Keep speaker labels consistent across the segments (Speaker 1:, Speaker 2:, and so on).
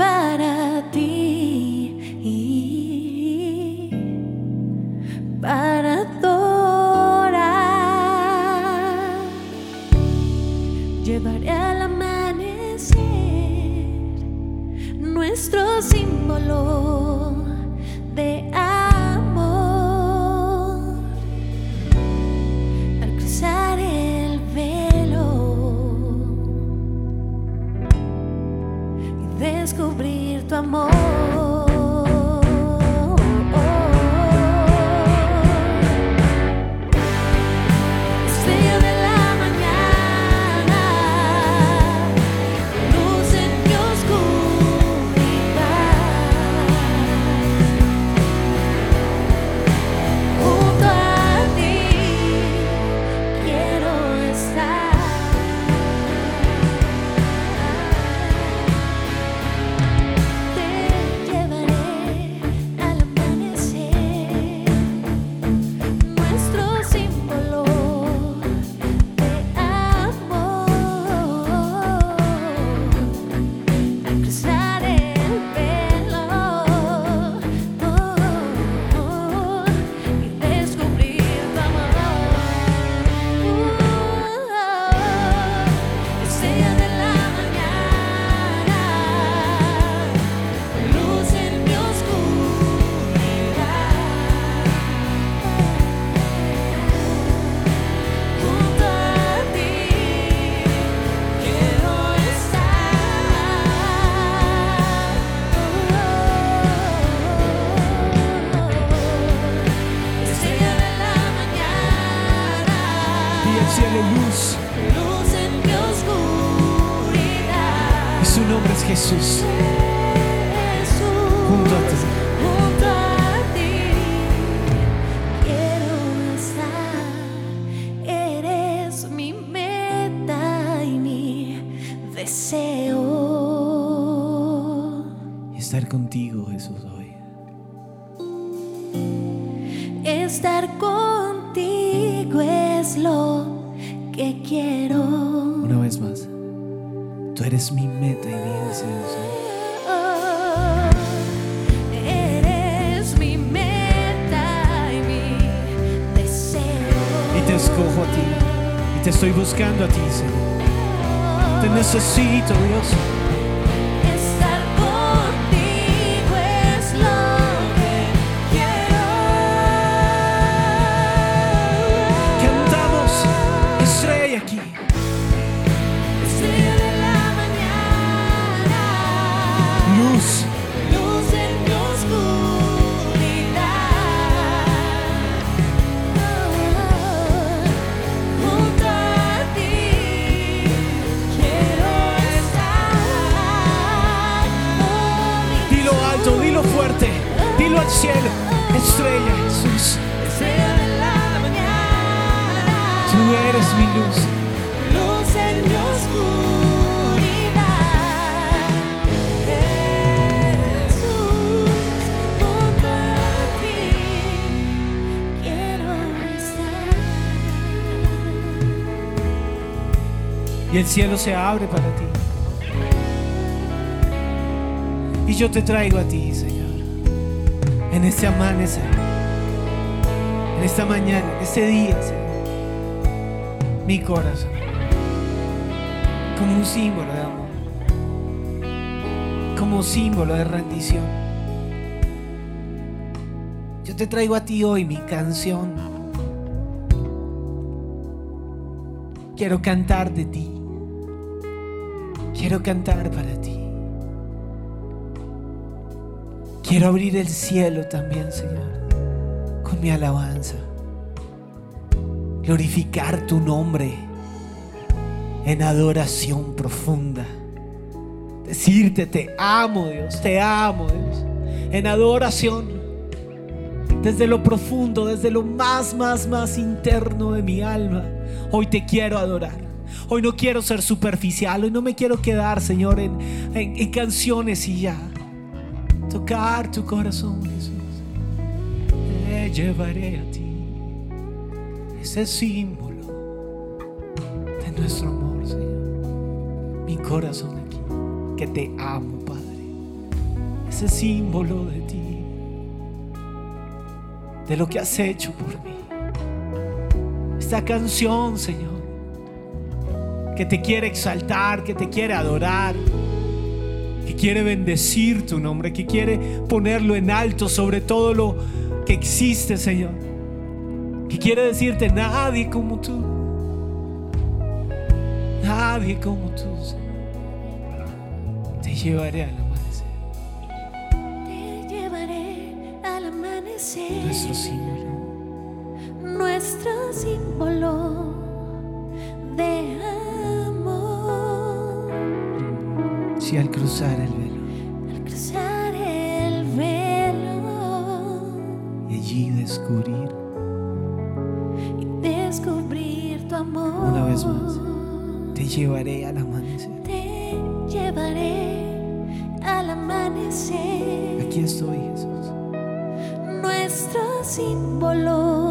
Speaker 1: para
Speaker 2: estoy buscando a ti, Señor. Te necesito, Dios. Estrella, Jesús.
Speaker 1: Estrella de la mañana.
Speaker 2: Tú eres mi luz.
Speaker 1: Luz en mi oscuridad. Jesús, junto a ti quiero estar.
Speaker 2: Y el cielo se abre para ti. Y yo te traigo a ti, Señor. En este amanecer. En esta mañana, en este día. Mi corazón. Como un símbolo de amor. Como símbolo de rendición. Yo te traigo a ti hoy mi canción. Quiero cantar de ti. Quiero cantar para ti. Quiero abrir el cielo también, Señor, con mi alabanza. Glorificar tu nombre en adoración profunda. Decirte, te amo, Dios, te amo, Dios. En adoración, desde lo profundo, desde lo más, más, más interno de mi alma. Hoy te quiero adorar. Hoy no quiero ser superficial. Hoy no me quiero quedar, Señor, en, en- en canciones y ya. Tocar tu corazón, Jesús. te llevaré a ti. Ese símbolo de nuestro amor, Señor. Mi corazón aquí, que te amo, Padre. Ese símbolo de ti, de lo que has hecho por mí. Esta canción, Señor, que te quiere exaltar, que te quiere adorar, que quiere bendecir tu nombre, que quiere ponerlo en alto sobre todo lo que existe, Señor. Que quiere decirte, nadie como tú. Nadie como tú, Señor. Te llevaré al amanecer.
Speaker 1: Te llevaré al amanecer.
Speaker 2: Nuestro símbolo.
Speaker 1: nuestro símbolo de
Speaker 2: Al cruzar el velo
Speaker 1: Al cruzar el velo
Speaker 2: y allí descubrir
Speaker 1: y descubrir tu amor.
Speaker 2: Una vez más. Te llevaré al amanecer.
Speaker 1: Te llevaré al amanecer.
Speaker 2: Aquí estoy, Jesús.
Speaker 1: nuestro símbolo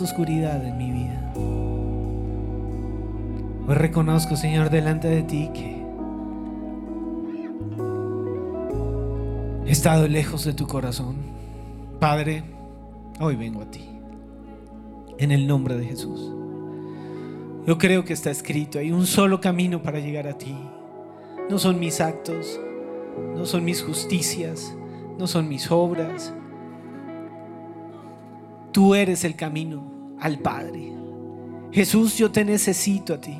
Speaker 1: oscuridad en mi
Speaker 2: vida. Hoy reconozco, Señor, delante de ti que he estado lejos de tu corazón. Padre, hoy vengo a ti. En el nombre de Jesús. Yo creo que está escrito, hay un solo camino para llegar a ti. No son mis actos, no son mis justicias, no son mis obras. Tú eres el camino al Padre. Jesús, yo te necesito a ti.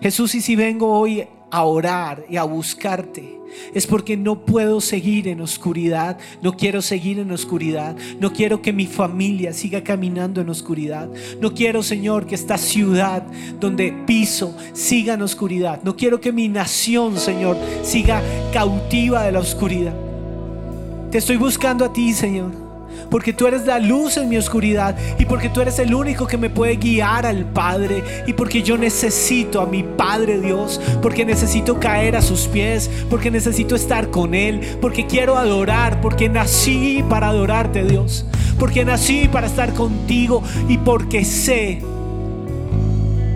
Speaker 2: Jesús, y si vengo hoy a orar y a buscarte, es porque no puedo seguir en oscuridad, no quiero seguir en oscuridad, no quiero que mi familia siga caminando en oscuridad, no quiero, Señor, que esta ciudad donde piso siga en oscuridad, no quiero que mi nación, Señor, siga cautiva de la oscuridad. Te estoy buscando a ti, Señor. Porque tú eres la luz en mi oscuridad y porque tú eres el único que me puede guiar al Padre y porque yo necesito a mi Padre Dios, porque necesito caer a sus pies, porque necesito estar con Él, porque quiero adorar, porque nací para adorarte Dios, porque nací para estar contigo y porque sé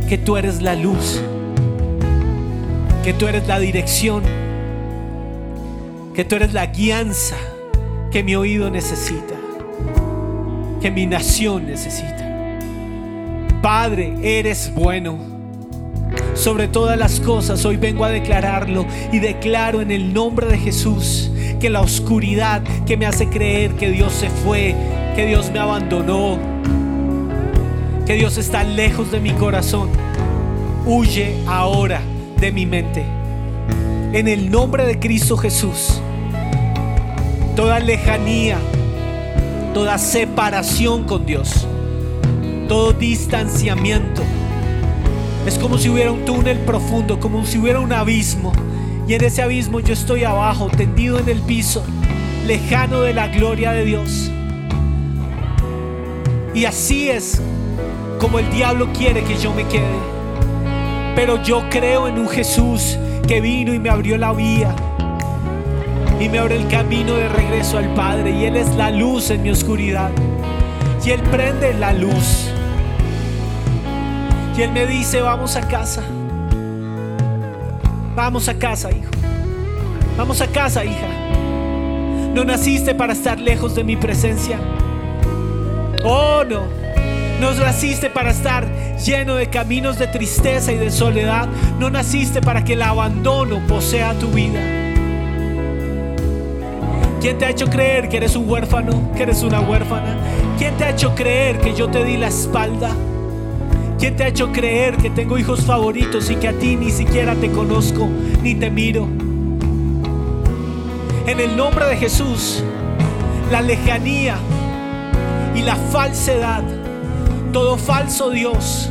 Speaker 2: que tú eres la luz, que tú eres la dirección, que tú eres la guianza que mi oído necesita, que mi nación necesita. Padre, eres bueno. Sobre todas las cosas, hoy vengo a declararlo y declaro en el nombre de Jesús que la oscuridad que me hace creer que Dios se fue, que Dios me abandonó, que Dios está lejos de mi corazón, huye ahora de mi mente. En el nombre de Cristo Jesús toda lejanía, toda separación con Dios, todo distanciamiento. Es como si hubiera un túnel profundo, como si hubiera un abismo. Y en ese abismo yo estoy abajo, tendido en el piso, lejano de la gloria de Dios. Y así es como el diablo quiere que yo me quede. Pero yo creo en un Jesús que vino y me abrió la vía. Y me abre el camino de regreso al Padre. Y Él es la luz en mi oscuridad. Y Él prende la luz. Y Él me dice, vamos a casa. Vamos a casa, hijo. Vamos a casa, hija. No naciste para estar lejos de mi presencia. Oh, no. No naciste para estar lleno de caminos de tristeza y de soledad. No naciste para que el abandono posea tu vida. ¿Quién te ha hecho creer que eres un huérfano, que eres una huérfana? ¿Quién te ha hecho creer que yo te di la espalda? ¿Quién te ha hecho creer que tengo hijos favoritos y que a ti ni siquiera te conozco ni te miro? En el nombre de Jesús, la lejanía y la falsedad, todo falso Dios,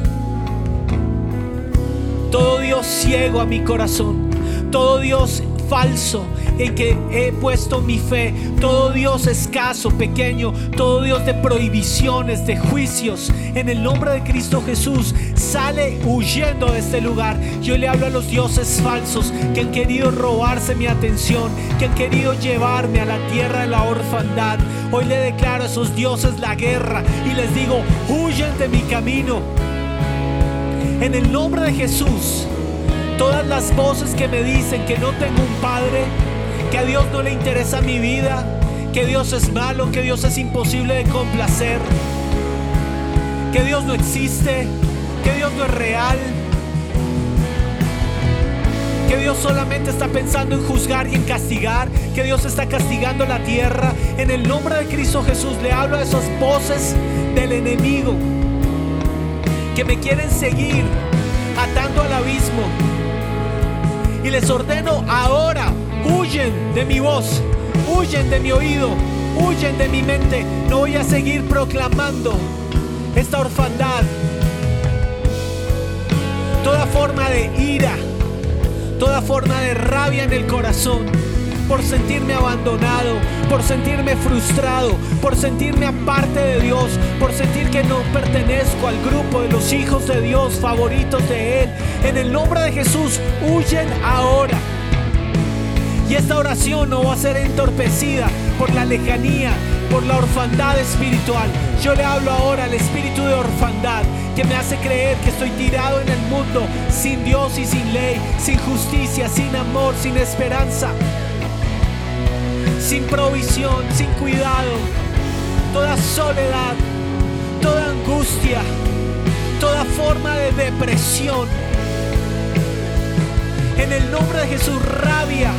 Speaker 2: todo Dios ciego a mi corazón, todo Dios falso en que he puesto mi fe. Todo Dios escaso, pequeño, todo Dios de prohibiciones, de juicios, en el nombre de Cristo Jesús, sale huyendo de este lugar. Yo le hablo a los dioses falsos que han querido robarse mi atención, que han querido llevarme a la tierra de la orfandad. Hoy le declaro a esos dioses la guerra y les digo, huyen de mi camino. En el nombre de Jesús, todas las voces que me dicen que no tengo un padre, que a Dios no le interesa mi vida, que Dios es malo, que Dios es imposible de complacer, que Dios no existe, que Dios no es real, que Dios solamente está pensando en juzgar y en castigar, que Dios está castigando la tierra. En el nombre de Cristo Jesús le hablo a esas voces del enemigo que me quieren seguir atando al abismo. Y les ordeno ahora huyen de mi voz, huyen de mi oído, huyen de mi mente. No voy a seguir proclamando esta orfandad. Toda forma de ira, toda forma de rabia en el corazón por sentirme abandonado, por sentirme frustrado, por sentirme aparte de Dios, por sentir que no pertenezco al grupo de los hijos de Dios favoritos de Él. En el nombre de Jesús, huyen ahora. Y esta oración no va a ser entorpecida por la lejanía, por la orfandad espiritual. Yo le hablo ahora al espíritu de orfandad que me hace creer que estoy tirado en el mundo sin Dios y sin ley, sin justicia, sin amor, sin esperanza, sin provisión, sin cuidado, toda soledad, toda angustia, toda forma de depresión. En el nombre de Jesús, rabia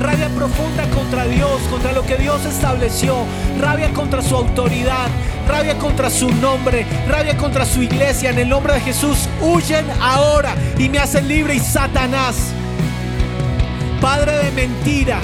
Speaker 2: rabia profunda contra Dios, contra lo que Dios estableció, rabia contra su autoridad, rabia contra su nombre, rabia contra su iglesia. En el nombre de Jesús, huyen ahora y me hacen libre y Satanás, Padre de mentira.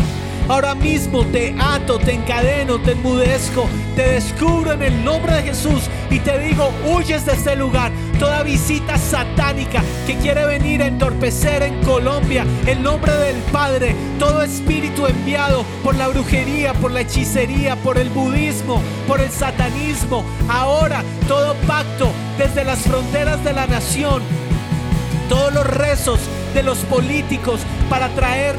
Speaker 2: Ahora mismo te ato, te encadeno, te enmudezco, te descubro en el nombre de Jesús y te digo, huyes de este lugar. Toda visita satánica que quiere venir a entorpecer en Colombia el nombre del Padre, todo espíritu enviado por la brujería, por la hechicería, por el budismo, por el satanismo. Ahora todo pacto desde las fronteras de la nación, todos los rezos de los políticos para traer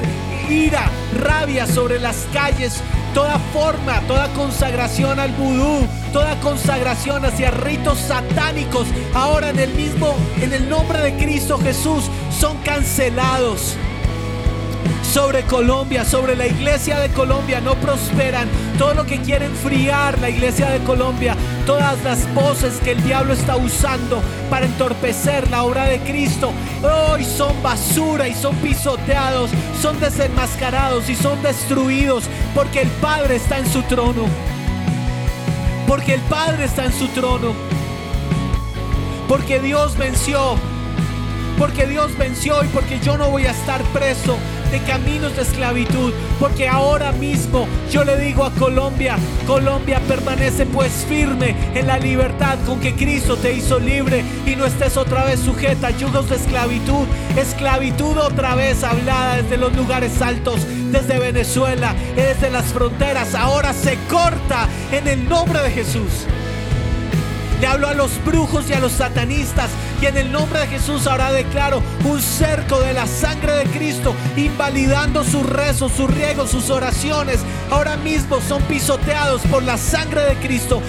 Speaker 2: ira, rabia sobre las calles, toda forma, toda consagración al vudú, toda consagración hacia ritos satánicos, ahora en el mismo, en el nombre de Cristo Jesús, son cancelados sobre Colombia, sobre la iglesia de Colombia, no prosperan. Todo lo que quiere enfriar la iglesia de Colombia, todas las voces que el diablo está usando para entorpecer la obra de Cristo, hoy son basura y son pisoteados, son desenmascarados y son destruidos porque el Padre está en su trono. Porque el Padre está en su trono. Porque Dios venció. Porque Dios venció y porque yo no voy a estar preso de caminos de esclavitud. Porque ahora mismo yo le digo a Colombia, Colombia permanece pues firme en la libertad con que Cristo te hizo libre y no estés otra vez sujeta a yugos de esclavitud. Esclavitud otra vez hablada desde los lugares altos, desde Venezuela, desde las fronteras. Ahora se corta en el nombre de Jesús. Le hablo a los brujos y a los satanistas. Y en el nombre de Jesús ahora declaro un cerco de la sangre de Cristo, invalidando sus rezos, sus riegos, sus oraciones. Ahora mismo son pisoteados por la sangre de Cristo.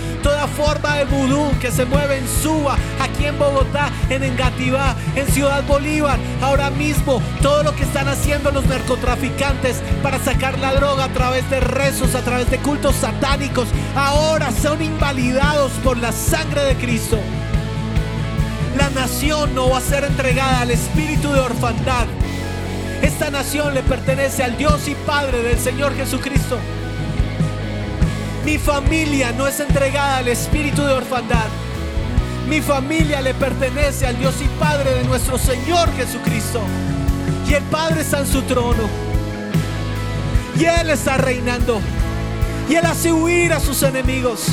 Speaker 2: Forma de vudú que se mueve en Suba, aquí en Bogotá, en Engativá, en Ciudad Bolívar. Ahora mismo todo lo que están haciendo los narcotraficantes para sacar la droga a través de rezos, a través de cultos satánicos, ahora son invalidados por la sangre de Cristo. La nación no va a ser entregada al espíritu de orfandad. Esta nación le pertenece al Dios y Padre del Señor Jesucristo. Mi familia no es entregada al espíritu de orfandad. Mi familia le pertenece al Dios y Padre de nuestro Señor Jesucristo. Y el Padre está en su trono. Y Él está reinando. Y Él hace huir a sus enemigos.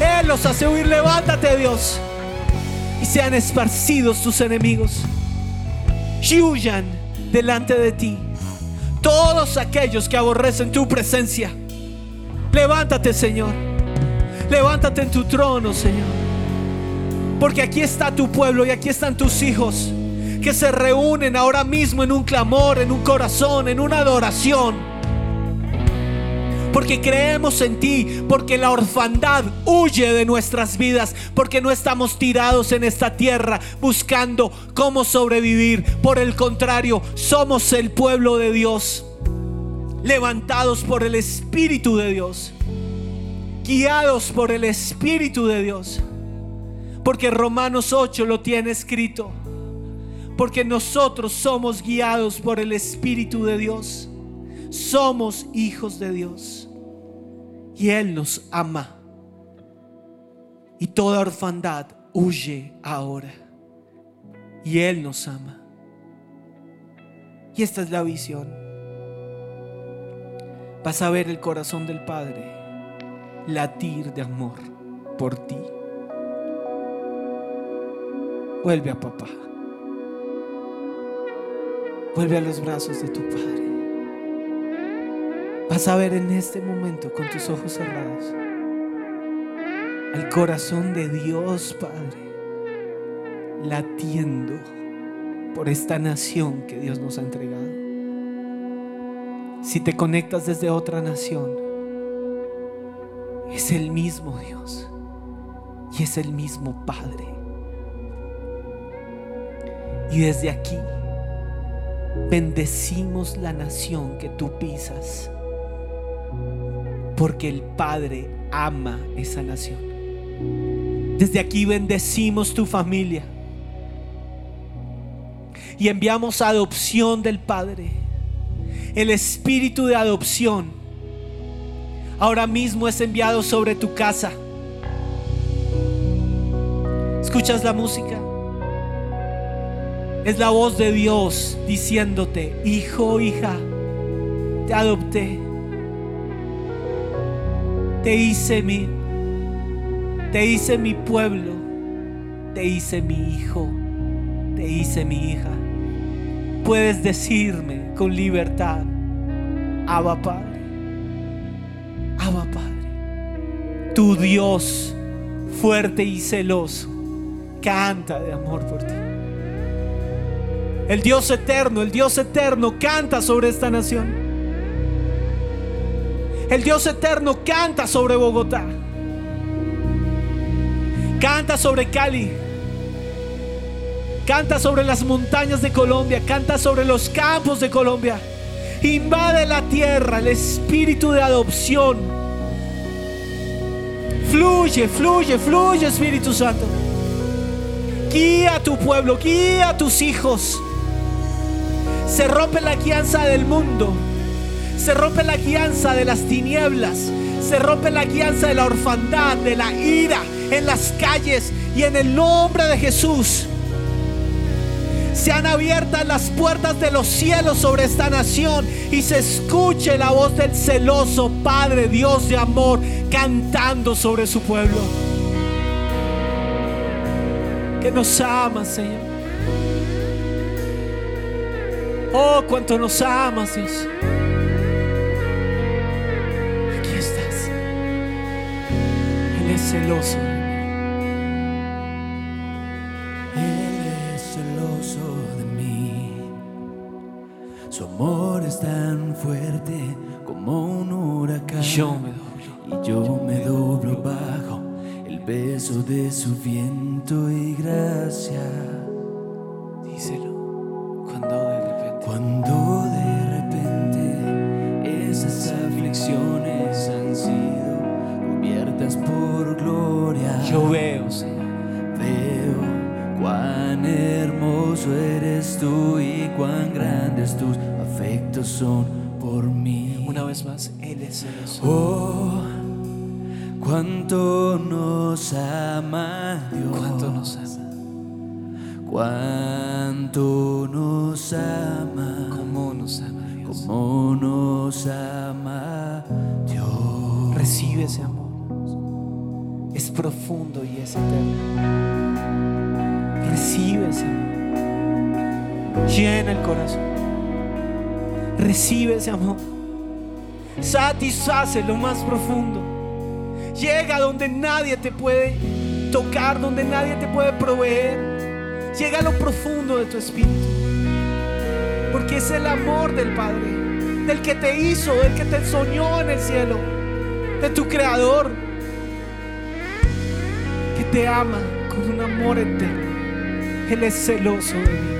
Speaker 2: Él los hace huir. Levántate, Dios. Y sean esparcidos tus enemigos. Y huyan delante de ti. Todos aquellos que aborrecen tu presencia. Levántate, Señor. Levántate en tu trono, Señor. Porque aquí está tu pueblo y aquí están tus hijos que se reúnen ahora mismo en un clamor, en un corazón, en una adoración porque creemos en ti, porque la orfandad huye de nuestras vidas, porque no estamos tirados en esta tierra buscando cómo sobrevivir. Por el contrario, somos el pueblo de Dios, levantados por el Espíritu de Dios, guiados por el Espíritu de Dios, porque Romanos 8 lo tiene escrito, porque nosotros somos guiados por el Espíritu de Dios somos hijos de Dios y Él nos ama. Y toda orfandad huye ahora. Y Él nos ama. Y esta es la visión. Vas a ver el corazón del Padre latir de amor por ti. Vuelve a papá. Vuelve a los brazos de tu Padre. Vas a ver en este momento con tus ojos cerrados el corazón de Dios Padre latiendo por esta nación que Dios nos ha entregado. Si te conectas desde otra nación, es el mismo Dios y es el mismo Padre. Y desde aquí bendecimos la nación que tú pisas porque el Padre ama esa nación. Desde aquí bendecimos tu familia y enviamos adopción del Padre, el espíritu de adopción. Ahora mismo es enviado sobre tu casa. ¿Escuchas la música? Es la voz de Dios diciéndote, hijo, hija, te adopté te hice mi, te hice mi pueblo, te hice mi hijo, te hice mi hija. Puedes decirme con libertad, Abba Padre, Abba Padre, tu Dios fuerte y celoso canta de amor por ti. El Dios eterno, el Dios eterno canta sobre esta nación. El Dios eterno canta sobre Bogotá. Canta sobre Cali. Canta sobre las montañas de Colombia. Canta sobre los campos de Colombia. Invade la tierra el espíritu de adopción. Fluye, fluye, fluye Espíritu Santo. Guía a tu pueblo, guía a tus hijos. Se rompe la guianza del mundo. Se rompe la guianza de las tinieblas. Se rompe la guianza de la orfandad, de la ira en las calles. Y en el nombre de Jesús. Se han abiertas las puertas de los cielos sobre esta nación y se escuche la voz del celoso Padre Dios de amor cantando sobre su pueblo. Que nos ama, Señor. Oh, cuánto nos amas, Dios. celoso
Speaker 3: son por mí.
Speaker 2: Una vez más, Él es celoso.
Speaker 3: Oh, cuánto nos ama Dios.
Speaker 2: ¿Cuánto nos ama?
Speaker 3: Cuánto nos ama.
Speaker 2: ¿Cómo nos ama Dios?
Speaker 3: Cómo nos ama Dios.
Speaker 2: Recibe ese amor. Es profundo y es eterno. Recibe ese amor. Llena el corazón. Recibe ese amor. Satisface lo más profundo. Llega donde nadie te puede tocar, donde nadie te puede proveer. Llega a lo profundo de tu espíritu. Porque es el amor del Padre, del que te hizo, del que te soñó en el cielo, de tu Creador, que te ama con un amor eterno. Él es celoso de mí.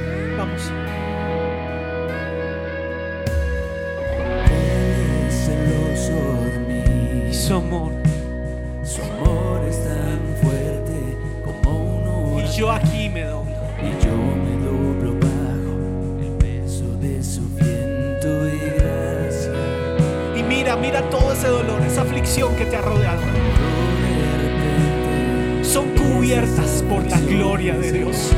Speaker 2: Su amor.
Speaker 3: Su amor es tan fuerte como un
Speaker 2: Y
Speaker 3: huracán.
Speaker 2: yo aquí me doblo.
Speaker 3: Y yo me doblo bajo el peso de su viento y gracia.
Speaker 2: Y mira, mira todo ese dolor, esa aflicción que te ha rodeado. Son cubiertas por la gloria de Dios.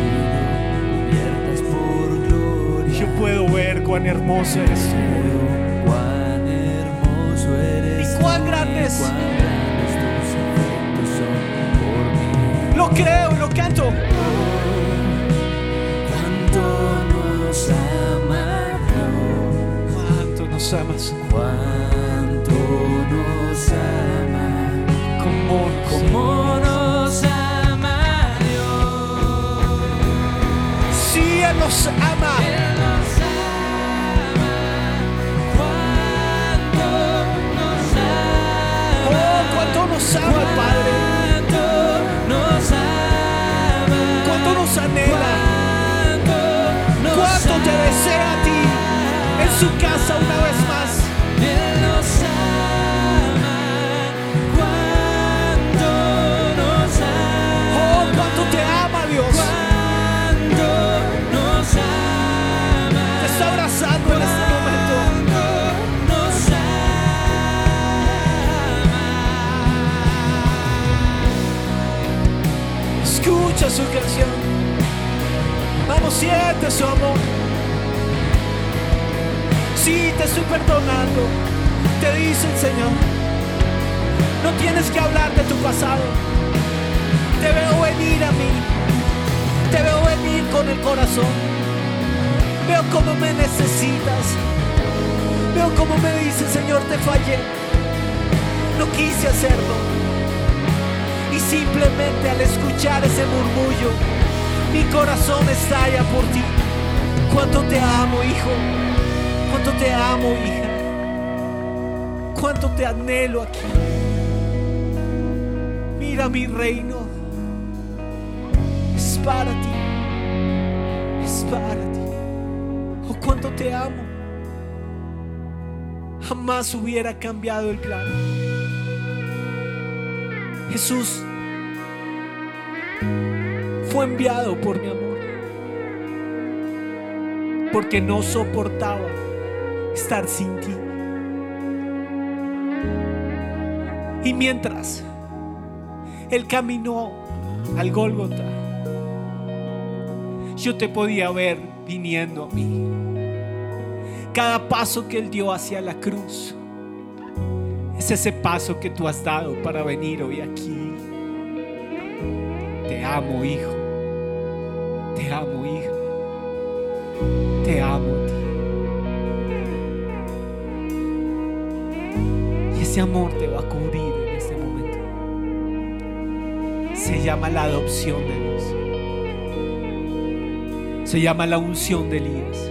Speaker 2: Yo puedo ver cuán hermoso eres
Speaker 3: cuán
Speaker 2: grandes. Lo creo, lo canto.
Speaker 3: Cuánto nos ama Dios,
Speaker 2: Cuánto nos amas.
Speaker 3: cuánto nos ama,
Speaker 2: Como,
Speaker 3: cómo nos ama Dios.
Speaker 2: Sí, nos ama.
Speaker 3: Él nos ama, nos ama
Speaker 2: Padre.
Speaker 3: Nos ama.
Speaker 2: Cuánto nos anhela.
Speaker 3: Cuánto nos
Speaker 2: Cuánto te desea a ti. En su casa una vez canción. Vamos, siente su amor. Sí, te estoy perdonando. Te dice el Señor. No tienes que hablar de tu pasado. Te veo venir a mí. Te veo venir con el corazón. Veo cómo me necesitas. Veo cómo me dice, Señor, te fallé. No quise hacerlo. Simplemente al escuchar ese murmullo, mi corazón estalla por ti. Cuánto te amo, hijo. Cuánto te amo, hija. Cuánto te anhelo aquí. Mira mi reino. Es para ti. Es para ti. Oh, cuánto te amo. Jamás hubiera cambiado el plan. Jesús fue enviado por mi amor. Porque no soportaba estar sin ti. Y mientras Él caminó al Gólgota, yo te podía ver viniendo a mí. Cada paso que Él dio hacia la cruz es ese paso que tú has dado para venir hoy aquí. Te amo, hijo. Te amo, hija. Te amo a ti. Y ese amor te va a cubrir en este momento. Se llama la adopción de Dios. Se llama la unción de Elías.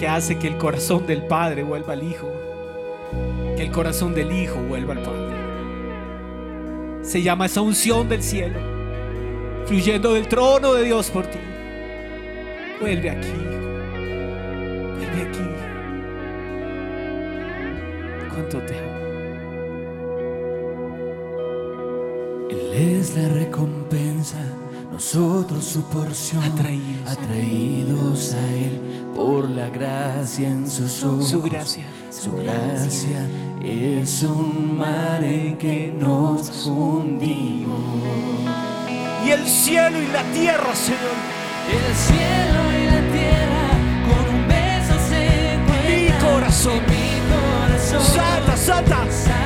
Speaker 2: que hace que el corazón del Padre vuelva al Hijo, que el corazón del Hijo vuelva al Padre. Se llama esa unción del cielo, fluyendo del trono de Dios por ti. Vuelve aquí, hijo. Vuelve aquí. ¿Cuánto te amo?
Speaker 3: Él es la recompensa, nosotros su porción.
Speaker 2: Atraídos.
Speaker 3: Atraídos a Él por la gracia en sus ojos.
Speaker 2: Su gracia.
Speaker 3: Su gracia es un mar en que nos hundimos.
Speaker 2: Y el cielo y la tierra, Señor.
Speaker 3: El cielo
Speaker 2: Mi corazón.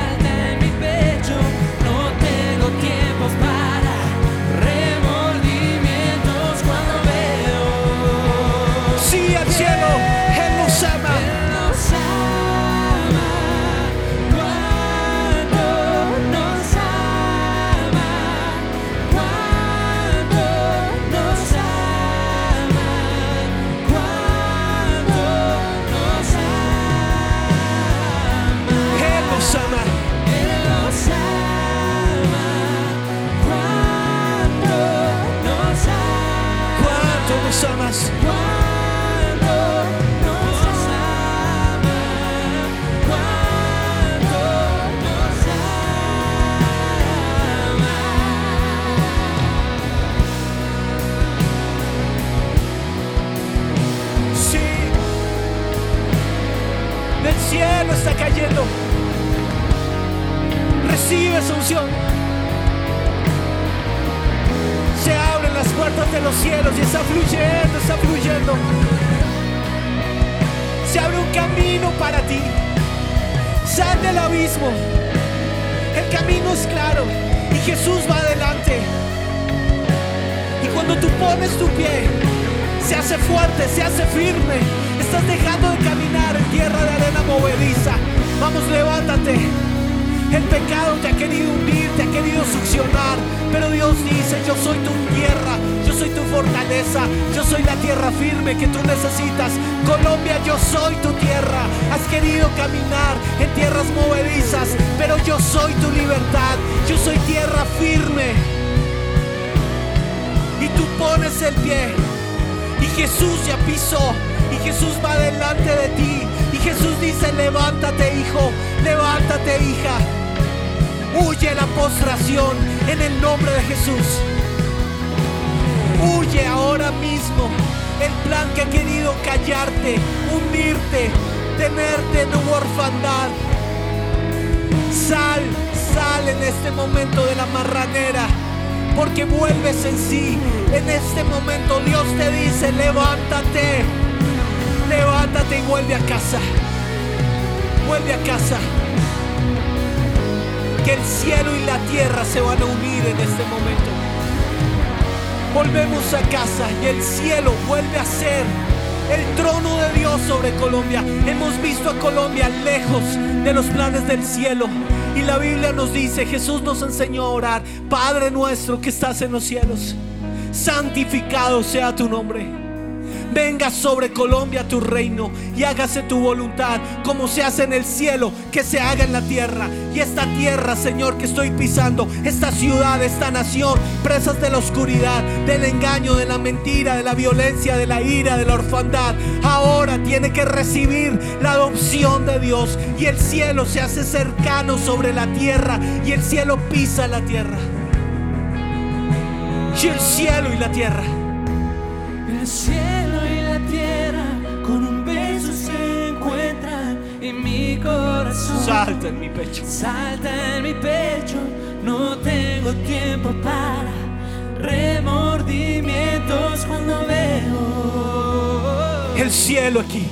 Speaker 2: Este momento de la marranera, porque vuelves en sí. En este momento Dios te dice, levántate, levántate y vuelve a casa. Vuelve a casa. Que el cielo y la tierra se van a unir en este momento. Volvemos a casa y el cielo vuelve a ser el trono de Dios sobre Colombia. Hemos visto a Colombia lejos de los planes del cielo. Y la Biblia nos dice, Jesús nos enseñó a orar, Padre nuestro que estás en los cielos, santificado sea tu nombre. Venga sobre Colombia tu reino y hágase tu voluntad como se hace en el cielo, que se haga en la tierra. Y esta tierra, Señor, que estoy pisando, esta ciudad, esta nación, presas de la oscuridad, del engaño, de la mentira, de la violencia, de la ira, de la orfandad, ahora tiene que recibir la adopción de Dios. Y el cielo se hace cercano sobre la tierra y el cielo pisa la tierra. Y el cielo y la tierra.
Speaker 3: El cielo y la tierra con un beso se encuentran en mi corazón.
Speaker 2: Salta en mi pecho.
Speaker 3: Salta en mi pecho, no tengo tiempo para remordimientos cuando veo
Speaker 2: El cielo aquí.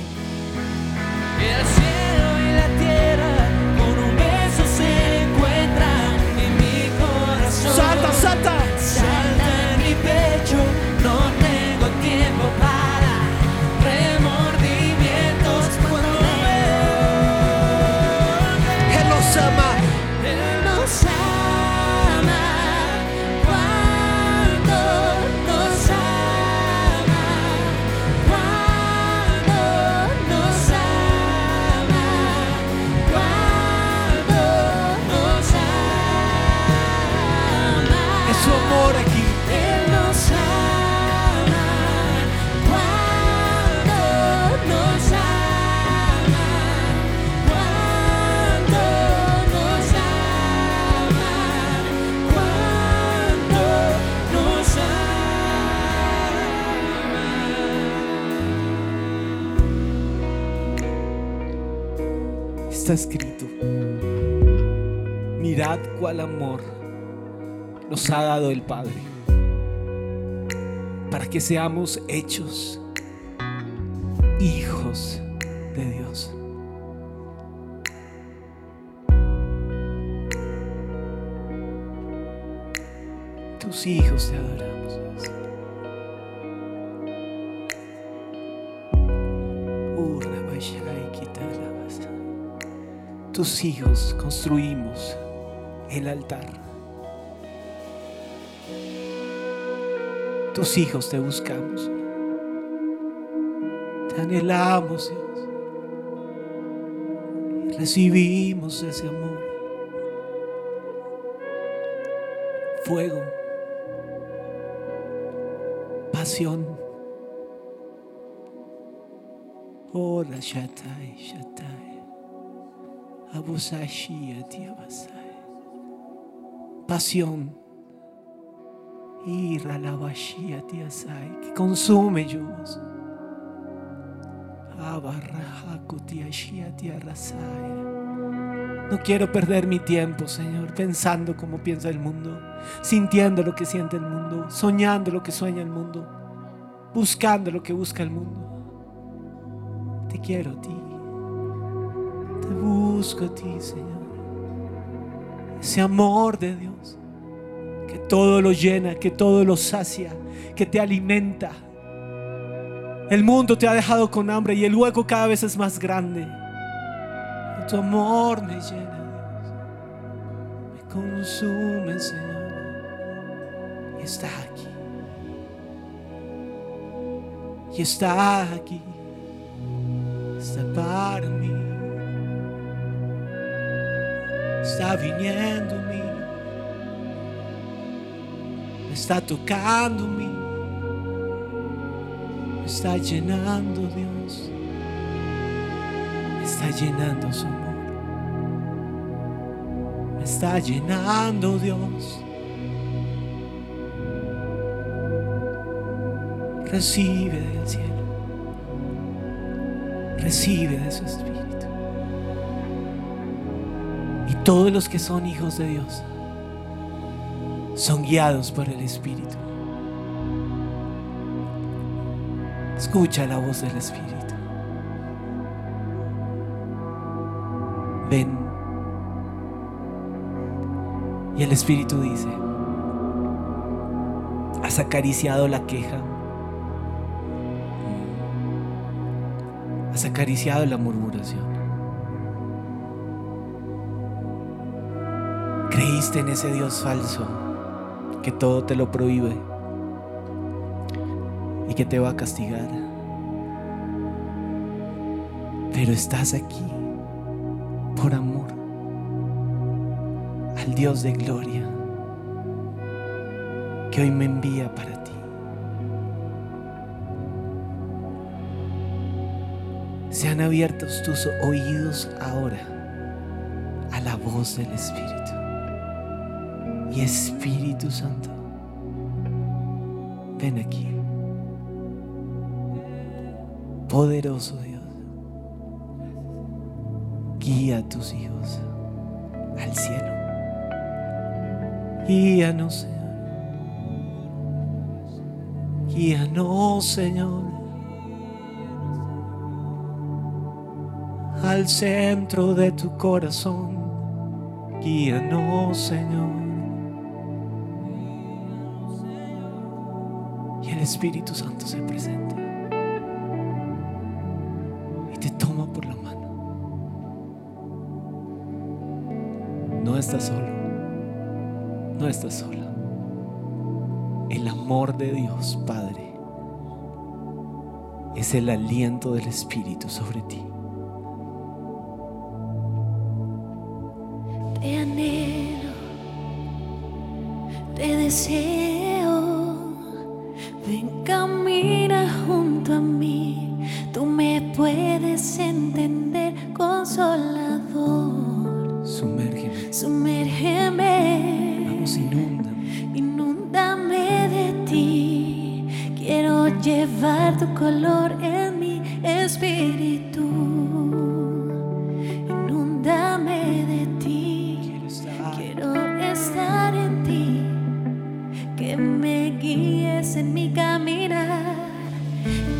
Speaker 3: el cielo
Speaker 2: Salta, Está escrito. Mirad cuál amor nos ha dado el Padre para que seamos hechos hijos de Dios. Tus hijos te adoramos. Tus hijos construimos el altar. Tus hijos te buscamos. Te anhelamos, Dios. Recibimos ese amor. Fuego. Pasión. Ora shatai, shatai. Pasión. Que consume yugos. No quiero perder mi tiempo, Señor, pensando como piensa el mundo, sintiendo lo que siente el mundo, soñando lo que sueña el mundo, buscando lo que busca el mundo. Te quiero a ti, te busco a ti, Señor. Ese amor de Dios que todo lo llena, que todo lo sacia, que te alimenta. El mundo te ha dejado con hambre y el hueco cada vez es más grande. Tu amor me llena, Dios. Me consume, Señor. Y está aquí. Y está aquí. Está para mí. Está viniendo a mí. Está tocando a está llenando Dios, está llenando su amor, está llenando Dios. Recibe del cielo, recibe de su Espíritu. Todos los que son hijos de Dios son guiados por el Espíritu. Escucha la voz del Espíritu. Ven. Y el Espíritu dice, has acariciado la queja, has acariciado la murmuración. Creíste en ese Dios falso que todo te lo prohíbe y que te va a castigar. Pero estás aquí por amor al Dios de gloria que hoy me envía para ti. Sean abiertos tus oídos ahora a la voz del Espíritu. Y Espíritu Santo, ven aquí poderoso Dios. Guía a tus hijos al cielo. Guíanos, Señor. Guíanos, Señor. Al centro de tu corazón. Guíanos, Señor. Espíritu Santo se presenta. y te toma por la mano. No estás solo, no estás sola. El amor de Dios, Padre, es el aliento del Espíritu sobre ti.
Speaker 1: que me guíes en mi caminar.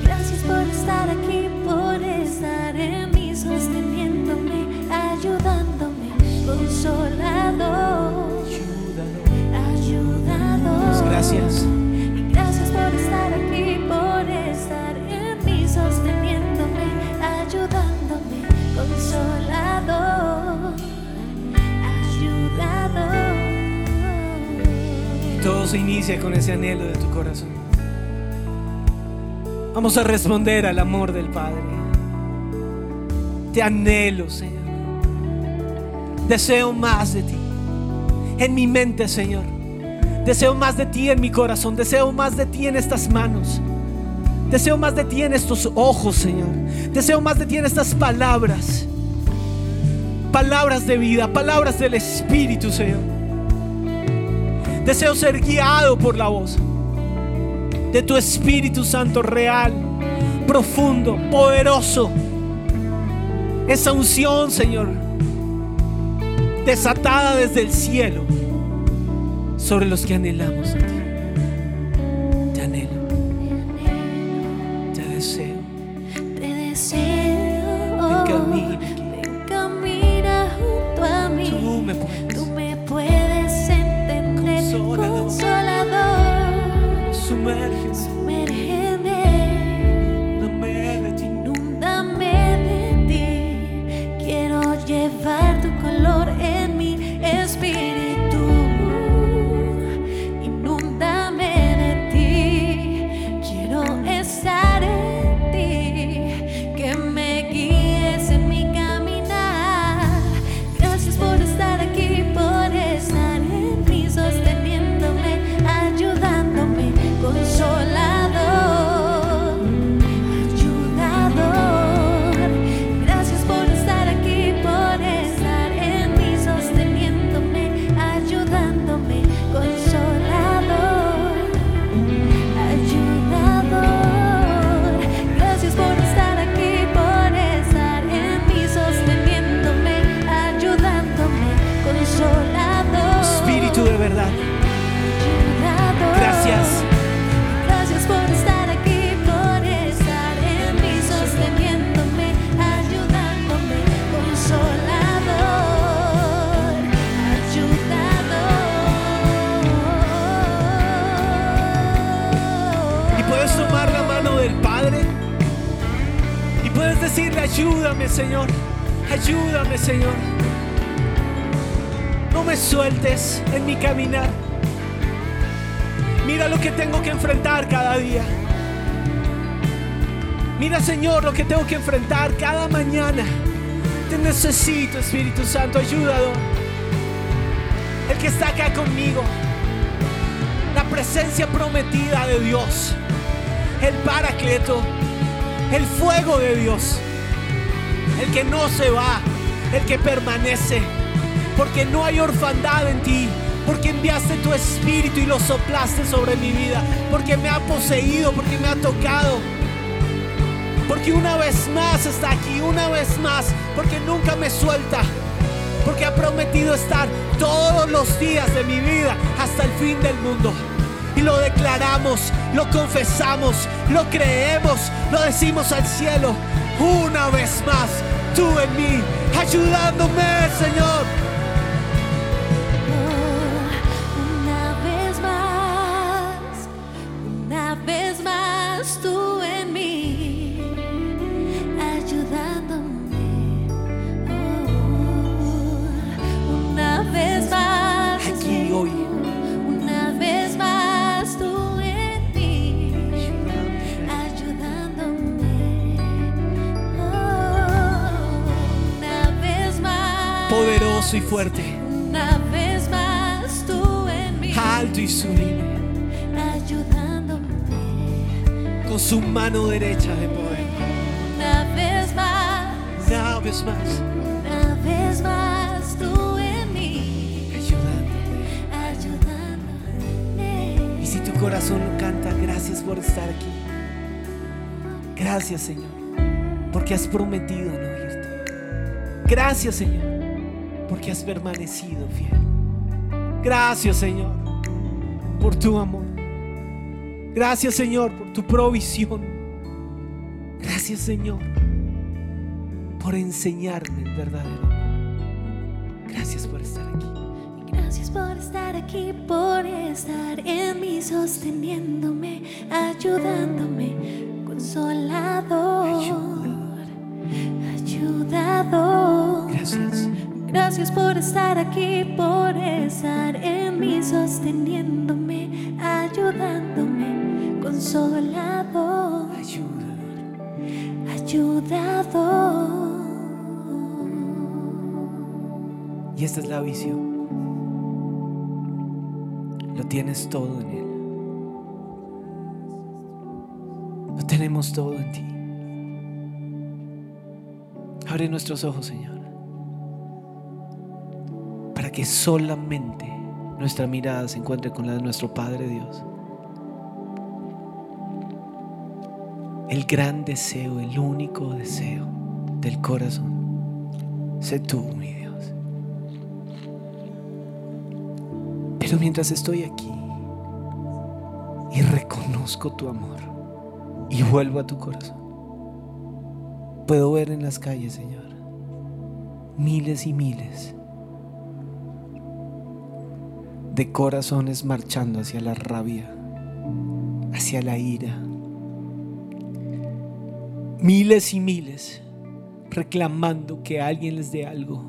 Speaker 2: Gracias
Speaker 1: por estar aquí, por estar en mí, sosteniéndome, ayudándome, consolador. Ayúdanos. Ayúdanos. Gracias.
Speaker 2: Y gracias por estar Todo se inicia con ese anhelo de tu corazón. Vamos a responder al amor del Padre. Te anhelo, Señor. Deseo más de ti. En mi mente, Señor. Deseo más de ti en mi corazón. Deseo más de ti en estas manos. Deseo más de ti en estos ojos, Señor. Deseo más de ti en estas palabras. Palabras de vida, palabras del Espíritu, Señor. Deseo ser guiado por la voz de tu Espíritu Santo real, profundo, poderoso. Esa unción, Señor, desatada desde el cielo sobre los que anhelamos a ti.
Speaker 1: Que
Speaker 2: enfrentar cada mañana. Te necesito Espíritu Santo, ayúdalo. El que está acá conmigo. La presencia prometida de Dios, el Paracleto, el fuego de Dios, el que no se va, el que permanece, porque no hay orfandad en ti, porque enviaste tu espíritu y lo soplaste sobre mi vida, porque me ha poseído, porque me ha tocado. Porque una vez más está aquí, una vez más, porque nunca me suelta, porque ha prometido estar todos los días de mi vida hasta el fin del mundo. Y lo declaramos, lo confesamos, lo creemos, lo decimos al cielo. Una vez más, tú en mí, ayudándome, Señor. Y fuerte,
Speaker 1: una vez más tú en mí
Speaker 2: alto y sublime,
Speaker 1: ayudándome
Speaker 2: con su mano derecha de poder.
Speaker 1: una vez más,
Speaker 2: Una vez más,
Speaker 1: una vez más tú en mí
Speaker 2: ayudándome.
Speaker 1: ayudándome.
Speaker 2: Y si tu corazón lo canta, gracias por estar aquí. Gracias, Señor, porque has prometido no irte. Gracias, Señor, porque has permanecido fiel. Gracias, Señor, por tu amor. Gracias, Señor, por tu provisión. Gracias, Señor, por enseñarme el verdadero amor. Gracias por estar aquí.
Speaker 1: Gracias por estar aquí, por estar en mí, sosteniéndome, ayudándome, consolador, ayudador.
Speaker 2: Gracias.
Speaker 1: Gracias por estar aquí, por estar en mí, sosteniéndome, ayudándome, consolador,
Speaker 2: Ayuda.
Speaker 1: ayudador.
Speaker 2: Y esta es la visión. Lo tienes todo en Él. Lo tenemos todo en ti. Abre nuestros ojos, Señor. Que solamente nuestra mirada se encuentre con la de nuestro Padre Dios. El gran deseo, el único deseo del corazón. Sé tú, mi Dios. Pero mientras estoy aquí y reconozco tu amor y vuelvo a tu corazón, puedo ver en las calles, Señor, miles y miles de corazones marchando hacia la rabia, hacia la ira. Miles y miles reclamando que alguien les dé algo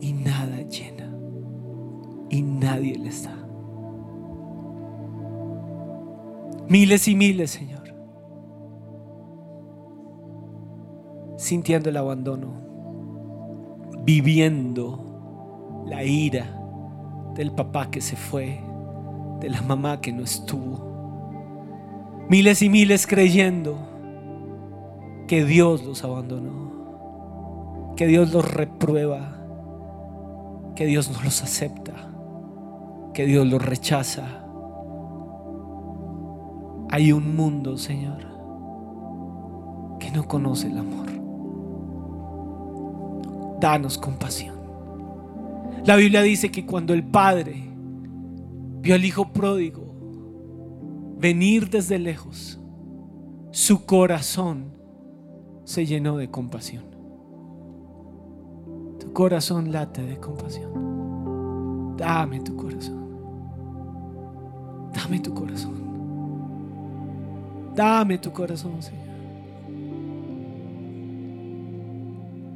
Speaker 2: y nada llena y nadie les da. Miles y miles, Señor, sintiendo el abandono, viviendo la ira del papá que se fue, de la mamá que no estuvo. Miles y miles creyendo que Dios los abandonó, que Dios los reprueba, que Dios no los acepta, que Dios los rechaza. Hay un mundo, Señor, que no conoce el amor. Danos compasión. La Biblia dice que cuando el Padre vio al Hijo pródigo venir desde lejos, su corazón se llenó de compasión. Tu corazón late de compasión. Dame tu corazón. Dame tu corazón. Dame tu corazón, Señor.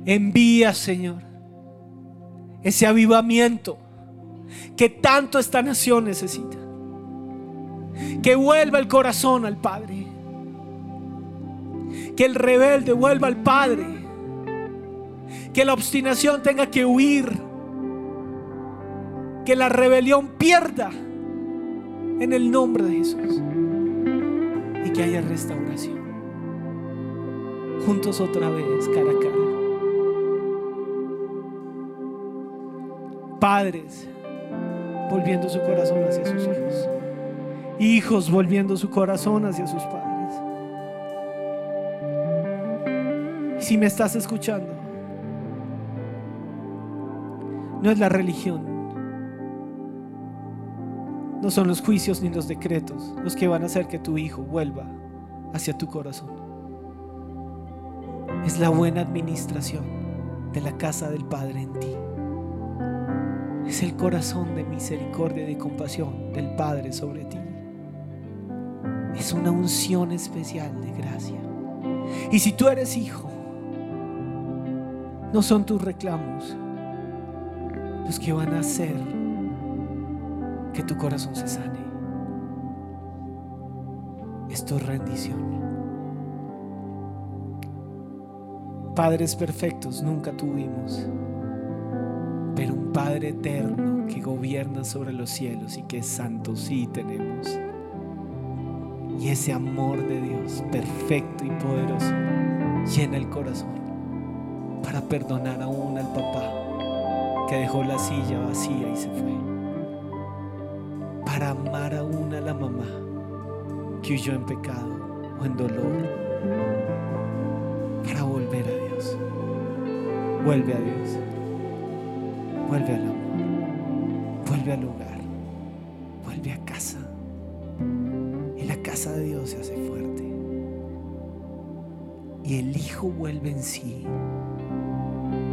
Speaker 2: Envía, Señor, ese avivamiento que tanto esta nación necesita. Que vuelva el corazón al Padre. Que el rebelde vuelva al Padre. Que la obstinación tenga que huir. Que la rebelión pierda en el nombre de Jesús. Y que haya restauración. Juntos otra vez, cara a cara. Padres volviendo su corazón hacia sus hijos. Hijos volviendo su corazón hacia sus padres. Si me estás escuchando, no es la religión, no son los juicios ni los decretos los que van a hacer que tu hijo vuelva hacia tu corazón. Es la buena administración de la casa del Padre en ti. Es el corazón de misericordia y de compasión del Padre sobre ti. Es una unción especial de gracia. Y si tú eres hijo, no son tus reclamos los que van a hacer que tu corazón se sane. Es tu rendición. Padres perfectos nunca tuvimos, pero un Padre eterno que gobierna sobre los cielos y que es santo sí tenemos. Y ese amor de Dios perfecto y poderoso llena el corazón para perdonar aún al papá que dejó la silla vacía y se fue. Para amar aún a la mamá que huyó en pecado o en dolor. Para volver a Dios. Vuelve a Dios. Vuelve al amor. Vuelve al lugar. Vuelve a casa. Y la casa de Dios se hace fuerte. Y el Hijo vuelve en sí,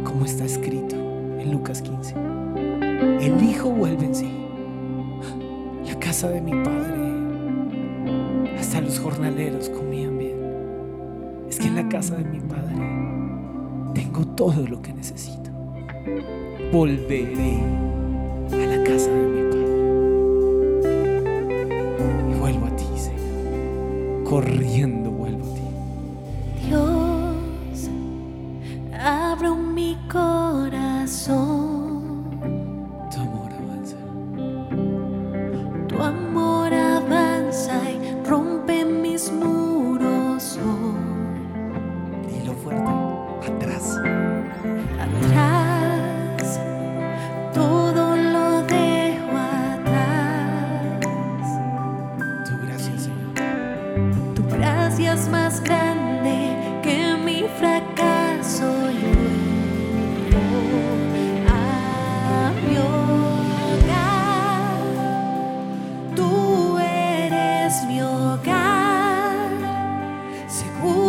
Speaker 2: como está escrito en Lucas 15. el hijo vuelve en sí. La casa de mi padre, hasta los jornaleros comían bien. Es que en la casa de mi padre tengo todo lo que necesito. Volveré a la casa
Speaker 1: seguro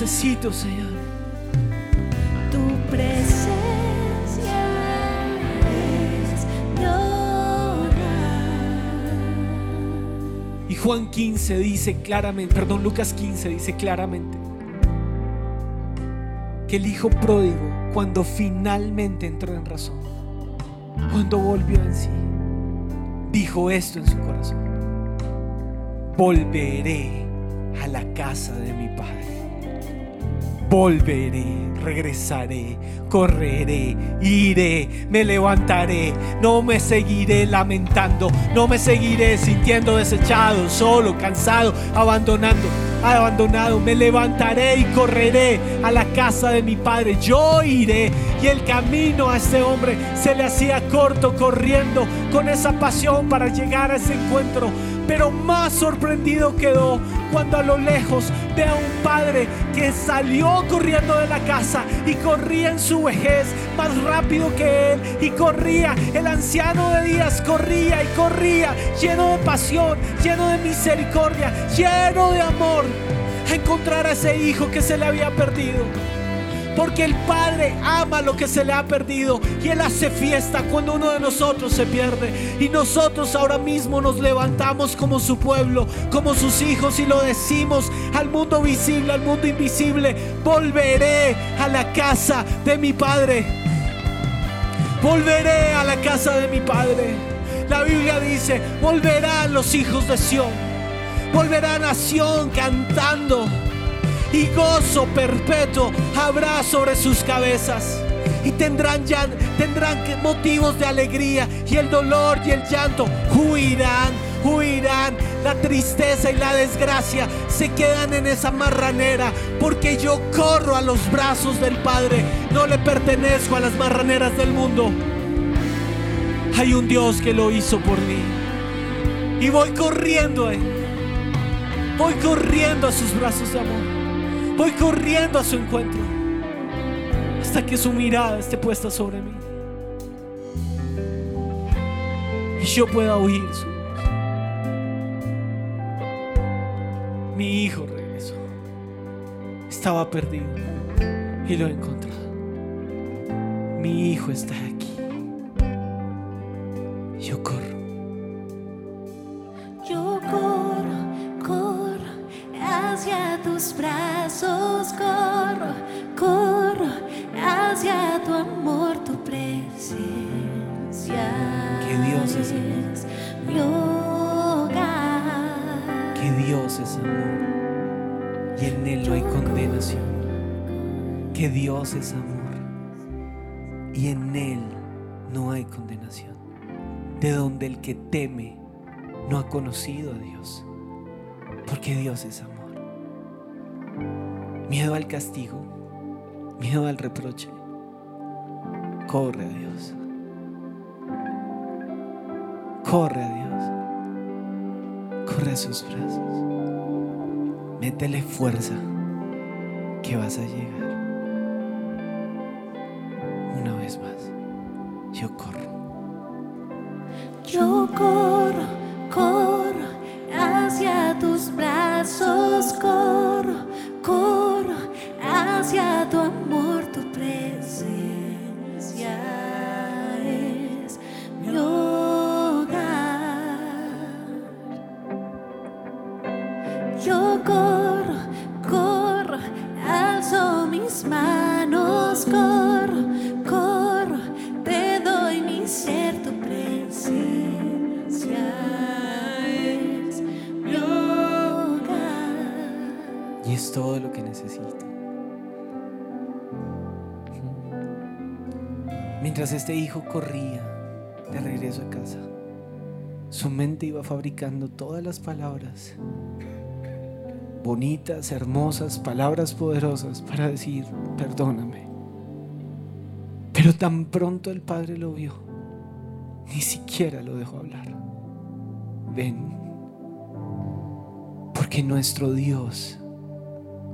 Speaker 2: necesito, Señor.
Speaker 1: Tu presencia es. Y
Speaker 2: Juan 15 dice claramente, perdón, Lucas 15 dice claramente que el hijo pródigo, cuando finalmente entró en razón, cuando volvió en sí, dijo esto en su corazón: Volveré a la casa de mi padre. Volveré, regresaré, correré, iré, me levantaré. No me seguiré lamentando, no me seguiré sintiendo desechado, solo, cansado, abandonando abandonado. Me levantaré y correré a la casa de mi padre. Yo iré. Y el camino a ese hombre se le hacía corto corriendo con esa pasión para llegar a ese encuentro. Pero más sorprendido quedó cuando a lo lejos ve a un padre que salió corriendo de la casa y corría en su vejez más rápido que él y corría. El anciano de días corría y corría lleno de pasión, lleno de misericordia, lleno de amor a encontrar a ese hijo que se le había perdido. Porque el Padre ama lo que se le ha perdido y Él hace fiesta cuando uno de nosotros se pierde. Y nosotros ahora mismo nos levantamos como su pueblo, como sus hijos y lo decimos al mundo visible, al mundo invisible. Volveré a la casa de mi Padre. Volveré a la casa de mi Padre. La Biblia dice, volverán los hijos de Sión. Volverá nación cantando y gozo perpetuo habrá sobre sus cabezas. Y tendrán, ya, tendrán motivos de alegría y el dolor y el llanto huirán, huirán. La tristeza y la desgracia se quedan en esa marranera porque yo corro a los brazos del Padre. No le pertenezco a las marraneras del mundo. Hay un Dios que lo hizo por mí. Y voy corriendo Él. Voy corriendo a sus brazos de amor. Voy corriendo a su encuentro hasta que su mirada esté puesta sobre mí. Y yo pueda oír su voz. Mi hijo regresó. Estaba perdido y lo he encontrado. Mi hijo está aquí. Yo corro. Que Dios es amor y en Él no hay condenación. Que Dios es amor y en Él no hay condenación. De donde el que teme no ha conocido a Dios, porque Dios es amor. Miedo al castigo, miedo al reproche. Corre a Dios. Corre a Dios. Corre a sus brazos. Métele fuerza que vas a llegar. Una vez más, yo corro.
Speaker 1: Yo corro,
Speaker 2: este hijo corría de regreso a casa, su mente iba fabricando todas las palabras, bonitas, hermosas, palabras poderosas para decir, perdóname. Pero tan pronto el padre lo vio, ni siquiera lo dejó hablar. Ven, porque nuestro Dios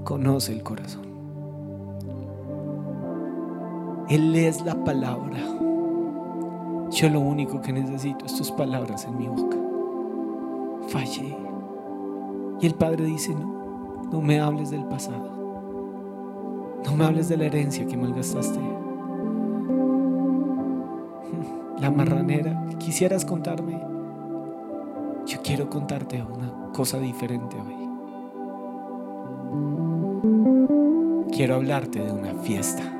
Speaker 2: conoce el corazón. Él es la palabra. Yo lo único que necesito es tus palabras en mi boca. Fallé. Y el Padre dice, no, no me hables del pasado. No me hables de la herencia que malgastaste. La marranera. Quisieras contarme. Yo quiero contarte una cosa diferente hoy. Quiero hablarte de una fiesta.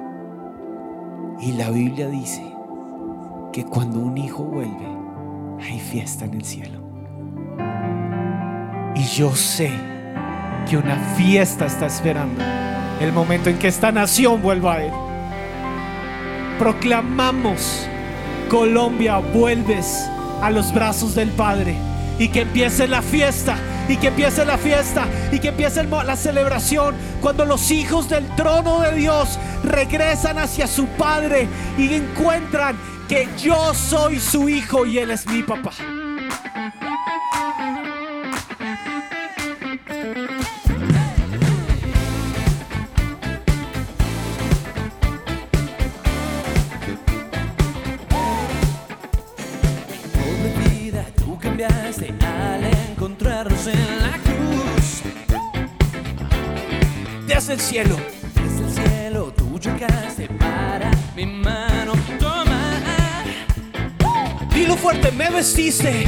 Speaker 2: Y la Biblia dice que cuando un hijo vuelve, hay fiesta en el cielo. Y yo sé que una fiesta está esperando el momento en que esta nación vuelva a Él. Proclamamos, Colombia, vuelves a los brazos del Padre y que empiece la fiesta y que empiece la fiesta y que empiece la celebración cuando los hijos del trono de Dios regresan hacia su Padre y encuentran que yo soy su hijo y él es mi papá. el cielo,
Speaker 3: desde el cielo tuyo que separa mi mano. Toma,
Speaker 2: dilo fuerte, me vestiste.